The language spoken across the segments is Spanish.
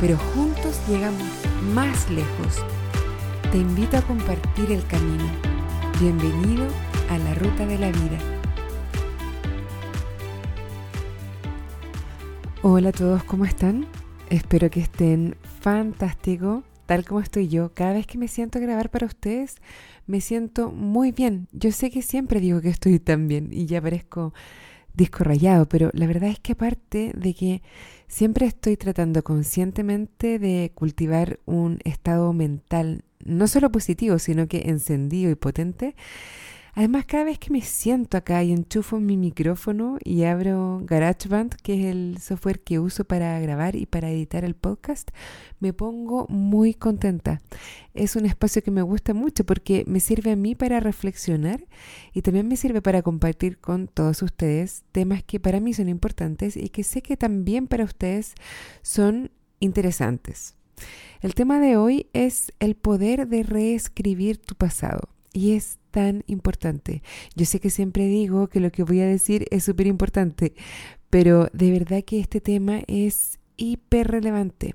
pero juntos llegamos más lejos. Te invito a compartir el camino. Bienvenido a la ruta de la vida. Hola a todos, ¿cómo están? Espero que estén fantástico, tal como estoy yo. Cada vez que me siento a grabar para ustedes, me siento muy bien. Yo sé que siempre digo que estoy tan bien y ya parezco disco rayado, pero la verdad es que aparte de que siempre estoy tratando conscientemente de cultivar un estado mental no solo positivo, sino que encendido y potente, Además, cada vez que me siento acá y enchufo mi micrófono y abro GarageBand, que es el software que uso para grabar y para editar el podcast, me pongo muy contenta. Es un espacio que me gusta mucho porque me sirve a mí para reflexionar y también me sirve para compartir con todos ustedes temas que para mí son importantes y que sé que también para ustedes son interesantes. El tema de hoy es el poder de reescribir tu pasado. Y es tan importante. Yo sé que siempre digo que lo que voy a decir es súper importante, pero de verdad que este tema es hiper relevante.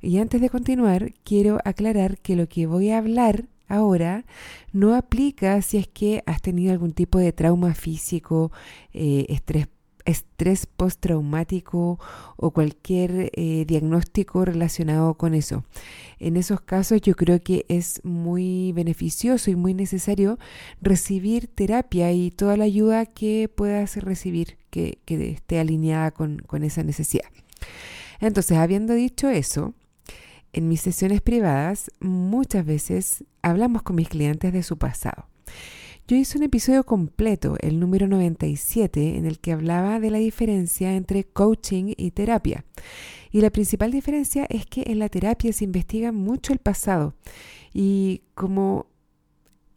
Y antes de continuar, quiero aclarar que lo que voy a hablar ahora no aplica si es que has tenido algún tipo de trauma físico, eh, estrés estrés postraumático o cualquier eh, diagnóstico relacionado con eso. En esos casos yo creo que es muy beneficioso y muy necesario recibir terapia y toda la ayuda que puedas recibir que, esté alineada con esa necesidad. Entonces, habiendo dicho eso, en mis sesiones privadas muchas veces hablamos con mis clientes de su pasado. Yo hice un episodio completo, el número 97, en el que hablaba de la diferencia entre coaching y terapia. Y la principal diferencia es que en la terapia se investiga mucho el pasado. Y como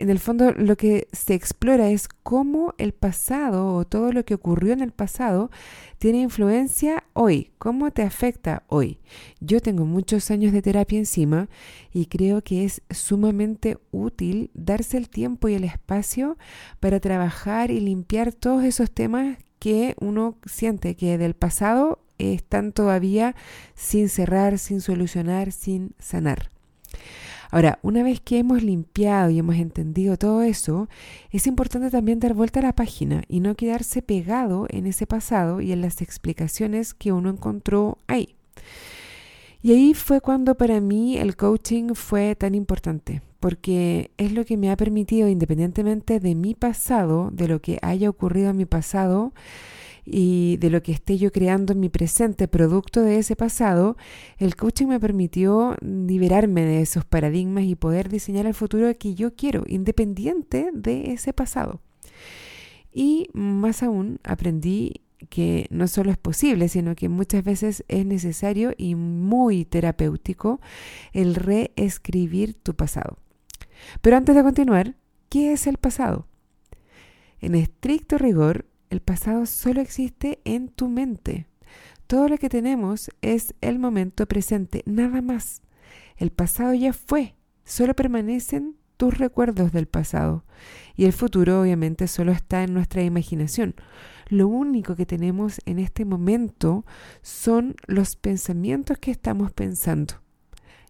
en el fondo lo que se explora es cómo el pasado o todo lo que ocurrió en el pasado tiene influencia hoy, cómo te afecta hoy. Yo tengo muchos años de terapia encima y creo que es sumamente útil darse el tiempo y el espacio para trabajar y limpiar todos esos temas que uno siente que del pasado están todavía sin cerrar, sin solucionar, sin sanar. Ahora, una vez que hemos limpiado y hemos entendido todo eso, es importante también dar vuelta a la página y no quedarse pegado en ese pasado y en las explicaciones que uno encontró ahí. Y ahí fue cuando para mí el coaching fue tan importante, porque es lo que me ha permitido, independientemente de mi pasado, de lo que haya ocurrido en mi pasado, y de lo que esté yo creando en mi presente, producto de ese pasado, el coaching me permitió liberarme de esos paradigmas y poder diseñar el futuro que yo quiero, independiente de ese pasado. Y más aún, aprendí que no solo es posible, sino que muchas veces es necesario y muy terapéutico el reescribir tu pasado. Pero antes de continuar, ¿qué es el pasado? En estricto rigor, el pasado solo existe en tu mente. Todo lo que tenemos es el momento presente, nada más. El pasado ya fue, solo permanecen tus recuerdos del pasado. Y el futuro obviamente solo está en nuestra imaginación. Lo único que tenemos en este momento son los pensamientos que estamos pensando.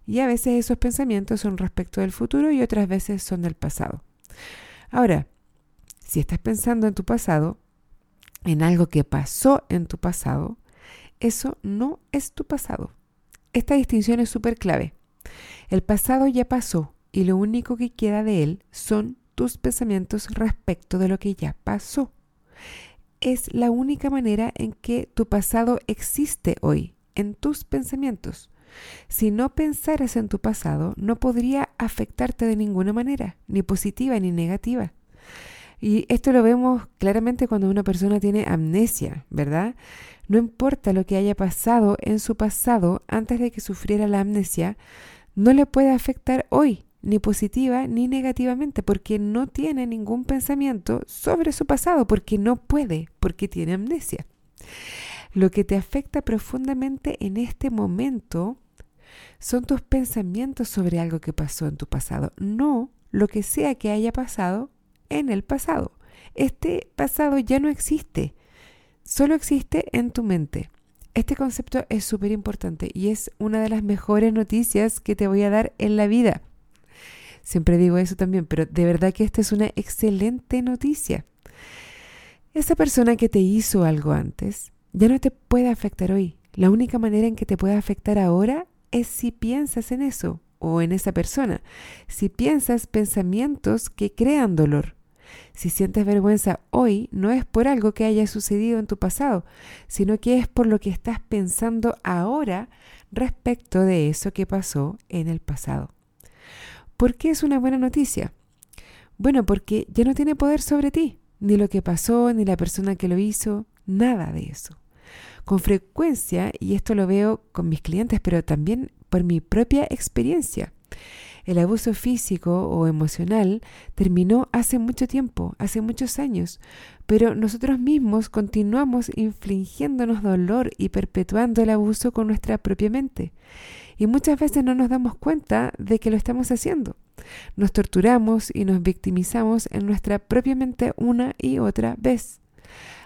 Y a veces esos pensamientos son respecto del futuro y otras veces son del pasado. Ahora, si estás pensando en tu pasado, en algo que pasó en tu pasado, eso no es tu pasado. Esta distinción es súper clave. El pasado ya pasó y lo único que queda de él son tus pensamientos respecto de lo que ya pasó. Es la única manera en que tu pasado existe hoy, en tus pensamientos. Si no pensaras en tu pasado, no podría afectarte de ninguna manera, ni positiva ni negativa. Y esto lo vemos claramente cuando una persona tiene amnesia, ¿verdad? No importa lo que haya pasado en su pasado antes de que sufriera la amnesia, no le puede afectar hoy, ni positiva ni negativamente, porque no tiene ningún pensamiento sobre su pasado, porque no puede, porque tiene amnesia. Lo que te afecta profundamente en este momento son tus pensamientos sobre algo que pasó en tu pasado, no lo que sea que haya pasado en el pasado. Este pasado ya no existe, solo existe en tu mente. Este concepto es súper importante y es una de las mejores noticias que te voy a dar en la vida. Siempre digo eso también, pero de verdad que esta es una excelente noticia. Esa persona que te hizo algo antes ya no te puede afectar hoy. La única manera en que te puede afectar ahora es si piensas en eso o en esa persona. Si piensas pensamientos que crean dolor. Si sientes vergüenza hoy, no es por algo que haya sucedido en tu pasado, sino que es por lo que estás pensando ahora respecto de eso que pasó en el pasado. ¿Por qué es una buena noticia? Bueno, porque ya no tiene poder sobre ti, ni lo que pasó, ni la persona que lo hizo, nada de eso. Con frecuencia, y esto lo veo con mis clientes, pero también por mi propia experiencia, el abuso físico o emocional terminó hace mucho tiempo, hace muchos años, pero nosotros mismos continuamos infligiéndonos dolor y perpetuando el abuso con nuestra propia mente. Y muchas veces no nos damos cuenta de que lo estamos haciendo. Nos torturamos y nos victimizamos en nuestra propia mente una y otra vez.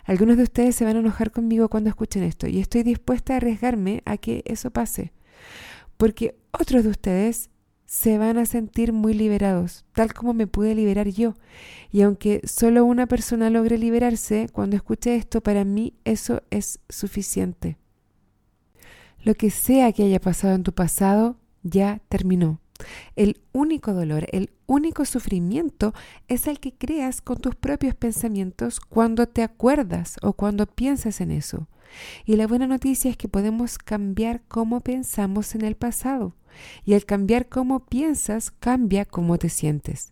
Algunos de ustedes se van a enojar conmigo cuando escuchen esto y estoy dispuesta a arriesgarme a que eso pase. Porque otros de ustedes se van a sentir muy liberados, tal como me pude liberar yo. Y aunque solo una persona logre liberarse, cuando escuche esto, para mí eso es suficiente. Lo que sea que haya pasado en tu pasado, ya terminó. El único dolor, el único sufrimiento es el que creas con tus propios pensamientos cuando te acuerdas o cuando piensas en eso. Y la buena noticia es que podemos cambiar cómo pensamos en el pasado. Y al cambiar cómo piensas, cambia cómo te sientes.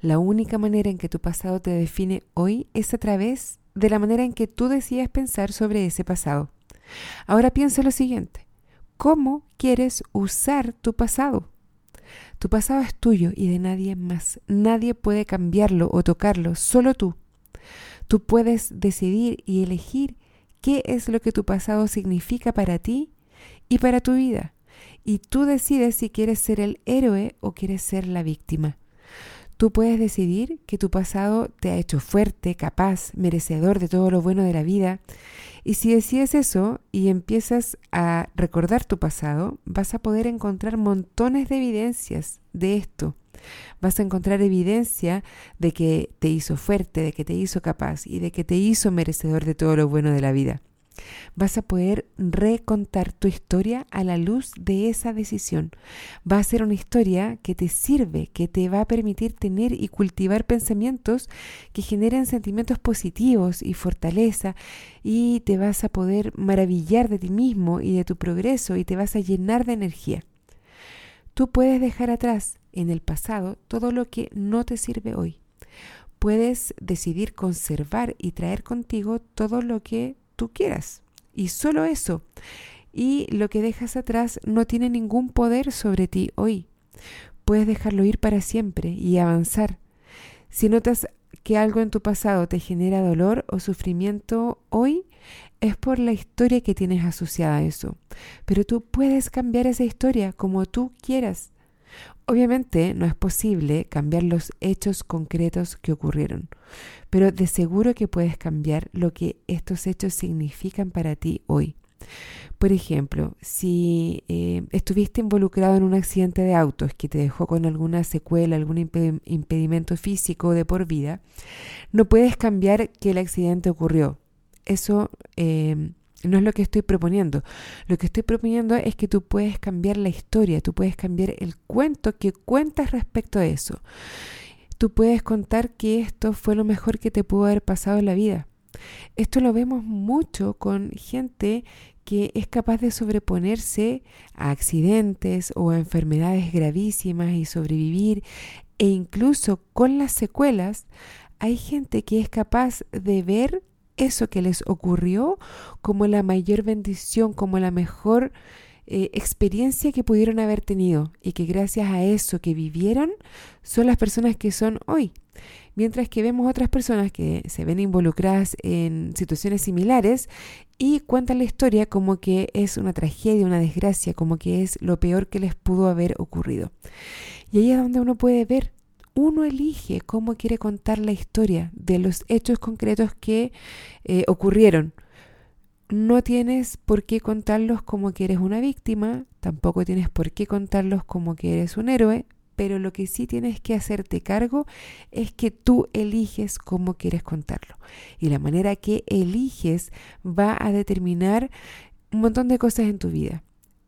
La única manera en que tu pasado te define hoy es a través de la manera en que tú decides pensar sobre ese pasado. Ahora piensa lo siguiente. ¿Cómo quieres usar tu pasado? Tu pasado es tuyo y de nadie más. Nadie puede cambiarlo o tocarlo, solo tú. Tú puedes decidir y elegir qué es lo que tu pasado significa para ti y para tu vida. Y tú decides si quieres ser el héroe o quieres ser la víctima. Tú puedes decidir que tu pasado te ha hecho fuerte, capaz, merecedor de todo lo bueno de la vida. Y si decides eso y empiezas a recordar tu pasado, vas a poder encontrar montones de evidencias de esto. Vas a encontrar evidencia de que te hizo fuerte, de que te hizo capaz y de que te hizo merecedor de todo lo bueno de la vida. Vas a poder recontar tu historia a la luz de esa decisión. Va a ser una historia que te sirve, que te va a permitir tener y cultivar pensamientos que generen sentimientos positivos y fortaleza y te vas a poder maravillar de ti mismo y de tu progreso y te vas a llenar de energía. Tú puedes dejar atrás en el pasado todo lo que no te sirve hoy. Puedes decidir conservar y traer contigo todo lo que tú quieras. Y solo eso. Y lo que dejas atrás no tiene ningún poder sobre ti hoy. Puedes dejarlo ir para siempre y avanzar. Si notas que algo en tu pasado te genera dolor o sufrimiento hoy, es por la historia que tienes asociada a eso. Pero tú puedes cambiar esa historia como tú quieras. Obviamente no es posible cambiar los hechos concretos que ocurrieron, pero de seguro que puedes cambiar lo que estos hechos significan para ti hoy. Por ejemplo, si eh, estuviste involucrado en un accidente de autos que te dejó con alguna secuela, algún impedimento físico de por vida, no puedes cambiar que el accidente ocurrió. Eso eh, no es lo que estoy proponiendo. Lo que estoy proponiendo es que tú puedes cambiar la historia, tú puedes cambiar el cuento que cuentas respecto a eso. Tú puedes contar que esto fue lo mejor que te pudo haber pasado en la vida. Esto lo vemos mucho con gente que es capaz de sobreponerse a accidentes o a enfermedades gravísimas y sobrevivir e incluso con las secuelas Hay gente que es capaz de ver eso que les ocurrió como la mayor bendición, como la mejor eh, experiencia que pudieron haber tenido y que gracias a eso que vivieron son las personas que son hoy. Mientras que vemos otras personas que se ven involucradas en situaciones similares y cuentan la historia como que es una tragedia, una desgracia, como que es lo peor que les pudo haber ocurrido. Y ahí es donde uno puede ver uno elige cómo quiere contar la historia de los hechos concretos que eh, ocurrieron. No tienes por qué contarlos como que eres una víctima, tampoco tienes por qué contarlos como que eres un héroe, pero lo que sí tienes que hacerte cargo es que tú eliges cómo quieres contarlo. Y la manera que eliges va a determinar un montón de cosas en tu vida.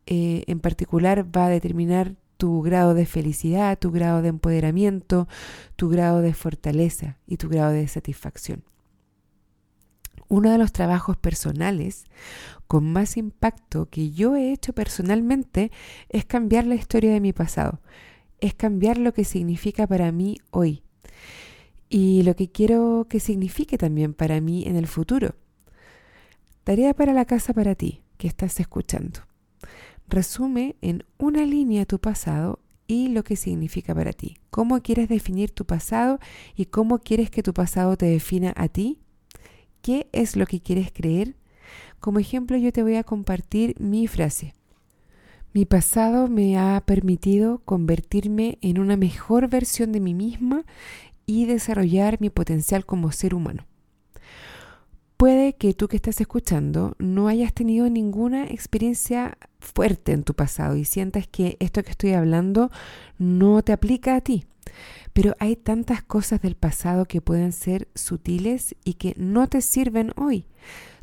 Eh, en particular va a determinar tu grado de felicidad, tu grado de empoderamiento, tu grado de fortaleza y tu grado de satisfacción. Uno de los trabajos personales con más impacto que yo he hecho personalmente es cambiar la historia de mi pasado, es cambiar lo que significa para mí hoy y lo que quiero que signifique también para mí en el futuro. Tarea para la casa para ti que estás escuchando resume en una línea tu pasado y lo que significa para ti. ¿Cómo quieres definir tu pasado y cómo quieres que tu pasado te defina a ti? ¿Qué es lo que quieres creer? Como ejemplo yo te voy a compartir mi frase. Mi pasado me ha permitido convertirme en una mejor versión de mí misma y desarrollar mi potencial como ser humano. Puede que tú que estás escuchando no hayas tenido ninguna experiencia fuerte en tu pasado y sientas que esto que estoy hablando no te aplica a ti. Pero hay tantas cosas del pasado que pueden ser sutiles y que no te sirven hoy.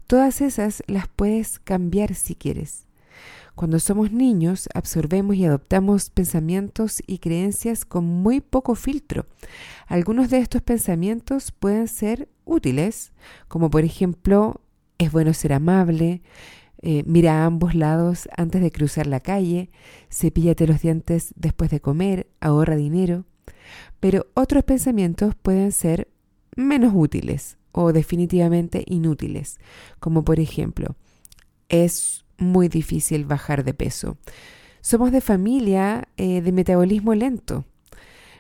Todas esas las puedes cambiar si quieres. Cuando somos niños absorbemos y adoptamos pensamientos y creencias con muy poco filtro. Algunos de estos pensamientos pueden ser útiles, como por ejemplo, es bueno ser amable, eh, mira a ambos lados antes de cruzar la calle, cepíllate los dientes después de comer, ahorra dinero. Pero otros pensamientos pueden ser menos útiles o definitivamente inútiles, como por ejemplo, es muy difícil bajar de peso. Somos de familia eh, de metabolismo lento.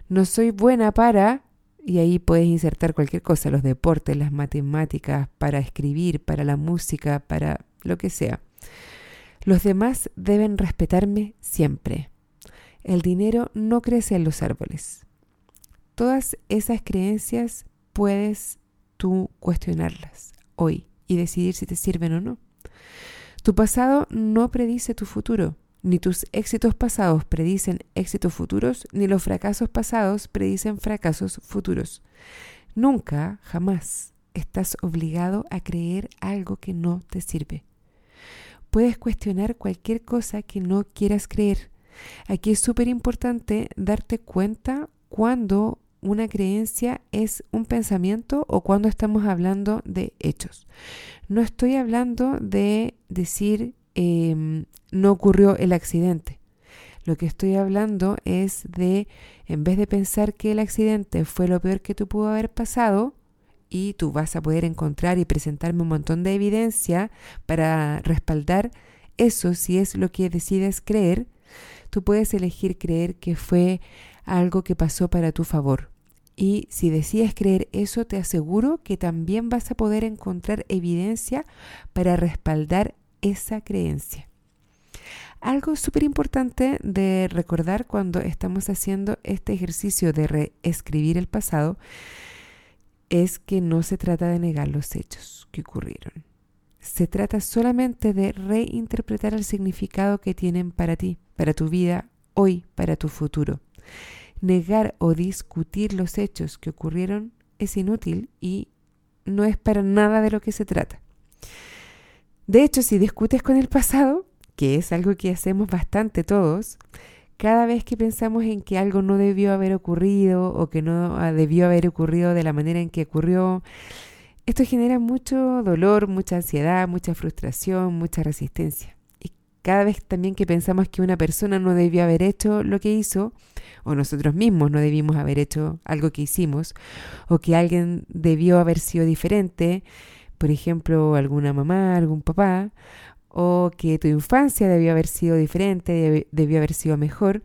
No soy buena para, y ahí puedes insertar cualquier cosa, los deportes, las matemáticas, para escribir, para la música, para lo que sea. Los demás deben respetarme siempre. El dinero no crece en los árboles. Todas esas creencias puedes tú cuestionarlas hoy y decidir si te sirven o no. Tu pasado no predice tu futuro, ni tus éxitos pasados predicen éxitos futuros, ni los fracasos pasados predicen fracasos futuros. Nunca, jamás, estás obligado a creer algo que no te sirve. Puedes cuestionar cualquier cosa que no quieras creer. Aquí es súper importante darte cuenta cuando una creencia es un pensamiento o cuando estamos hablando de hechos. No estoy hablando de decir em, no ocurrió el accidente. Lo que estoy hablando es de, en vez de pensar que el accidente fue lo peor que tú pudo haber pasado, y tú vas a poder encontrar y presentarme un montón de evidencia para respaldar eso si es lo que decides creer, tú puedes elegir creer que fue algo que pasó para tu favor. Y si decides creer eso, te aseguro que también vas a poder encontrar evidencia para respaldar esa creencia. Algo súper importante de recordar cuando estamos haciendo este ejercicio de reescribir el pasado es que no se trata de negar los hechos que ocurrieron. Se trata solamente de reinterpretar el significado que tienen para ti, para tu vida, hoy, para tu futuro negar o discutir los hechos que ocurrieron es inútil y no es para nada de lo que se trata. De hecho, si discutes con el pasado, que es algo que hacemos bastante todos, cada vez que pensamos en que algo no debió haber ocurrido o que no debió haber ocurrido de la manera en que ocurrió, esto genera mucho dolor, mucha ansiedad, mucha frustración, mucha resistencia. ¿Y cada vez también que pensamos que una persona no debió haber hecho lo que hizo, o nosotros mismos no debimos haber hecho algo que hicimos, o que alguien debió haber sido diferente, por ejemplo, alguna mamá, algún papá, o que tu infancia debió haber sido diferente, debió haber sido mejor,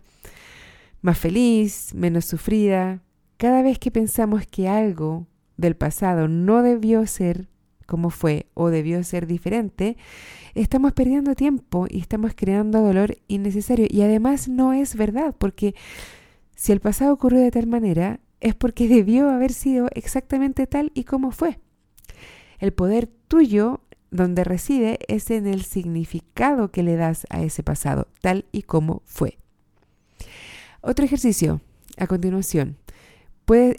más feliz, menos sufrida. Cada vez que pensamos que algo del pasado no debió ser como fue o debió ser diferente, estamos perdiendo tiempo y estamos creando dolor innecesario. Y además no es verdad, porque si el pasado ocurrió de tal manera, es porque debió haber sido exactamente tal y como fue. El poder tuyo donde reside es en el significado que le das a ese pasado, tal y como fue. Otro ejercicio, a continuación.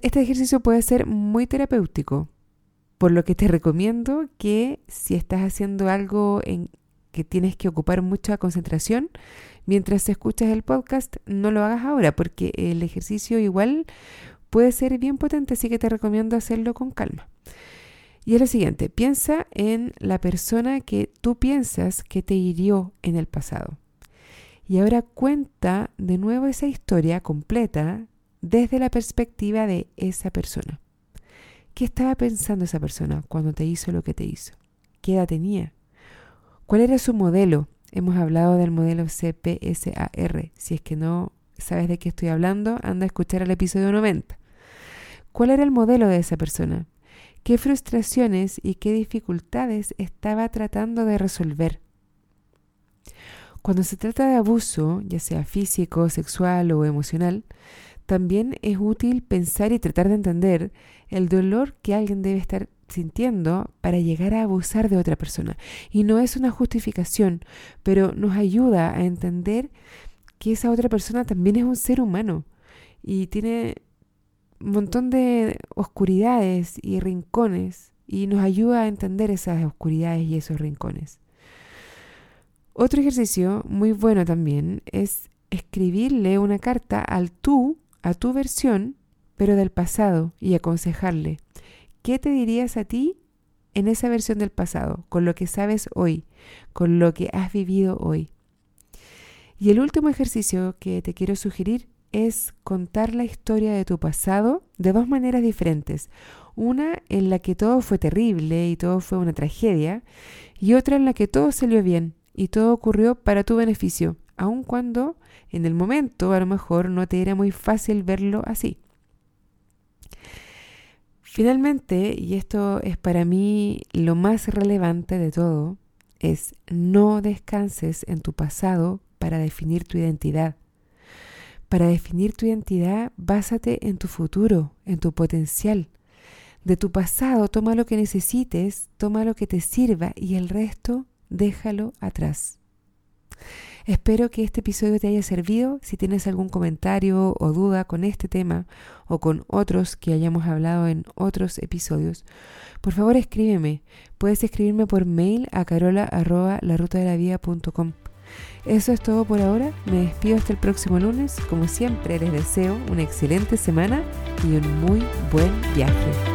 este ejercicio puede ser muy terapéutico, por lo que te recomiendo que si estás haciendo algo en que tienes que ocupar mucha concentración, mientras escuchas el podcast, no lo hagas ahora, porque el ejercicio igual puede ser bien potente, así que te recomiendo hacerlo con calma. Y es lo siguiente, piensa en la persona que tú piensas que te hirió en el pasado. Y ahora cuenta de nuevo esa historia completa desde la perspectiva de esa persona. ¿Qué estaba pensando esa persona cuando te hizo lo que te hizo? ¿Qué edad tenía? ¿Cuál era su modelo? Hemos hablado del modelo CPSAR. Si es que no sabes de qué estoy hablando, anda a escuchar el episodio 90. ¿Cuál era el modelo de esa persona? ¿Qué frustraciones y qué dificultades estaba tratando de resolver? Cuando se trata de abuso, ya sea físico, sexual o emocional, también es útil pensar y tratar de entender el dolor que alguien debe estar sintiendo para llegar a abusar de otra persona. Y no es una justificación, pero nos ayuda a entender que esa otra persona también es un ser humano y tiene un montón de oscuridades y rincones y nos ayuda a entender esas oscuridades y esos rincones. Otro ejercicio muy bueno también es escribirle una carta al tú, a tu versión, pero del pasado, y aconsejarle, ¿qué te dirías a ti en esa versión del pasado, con lo que sabes hoy, con lo que has vivido hoy? Y el último ejercicio que te quiero sugerir es contar la historia de tu pasado de dos maneras diferentes. Una en la que todo fue terrible y todo fue una tragedia, y otra en la que todo salió bien y todo ocurrió para tu beneficio, aun cuando en el momento a lo mejor no te era muy fácil verlo así. Finalmente, y esto es para mí lo más relevante de todo, es no descanses en tu pasado para definir tu identidad. Para definir tu identidad, básate en tu futuro, en tu potencial. De tu pasado, toma lo que necesites, toma lo que te sirva y el resto déjalo atrás. Espero que este episodio te haya servido. Si tienes algún comentario o duda con este tema o con otros que hayamos hablado en otros episodios, por favor escríbeme. Puedes escribirme por mail a carola.larutadelavida.com. Eso es todo por ahora. Me despido hasta el próximo lunes. Como siempre, les deseo una excelente semana y un muy buen viaje.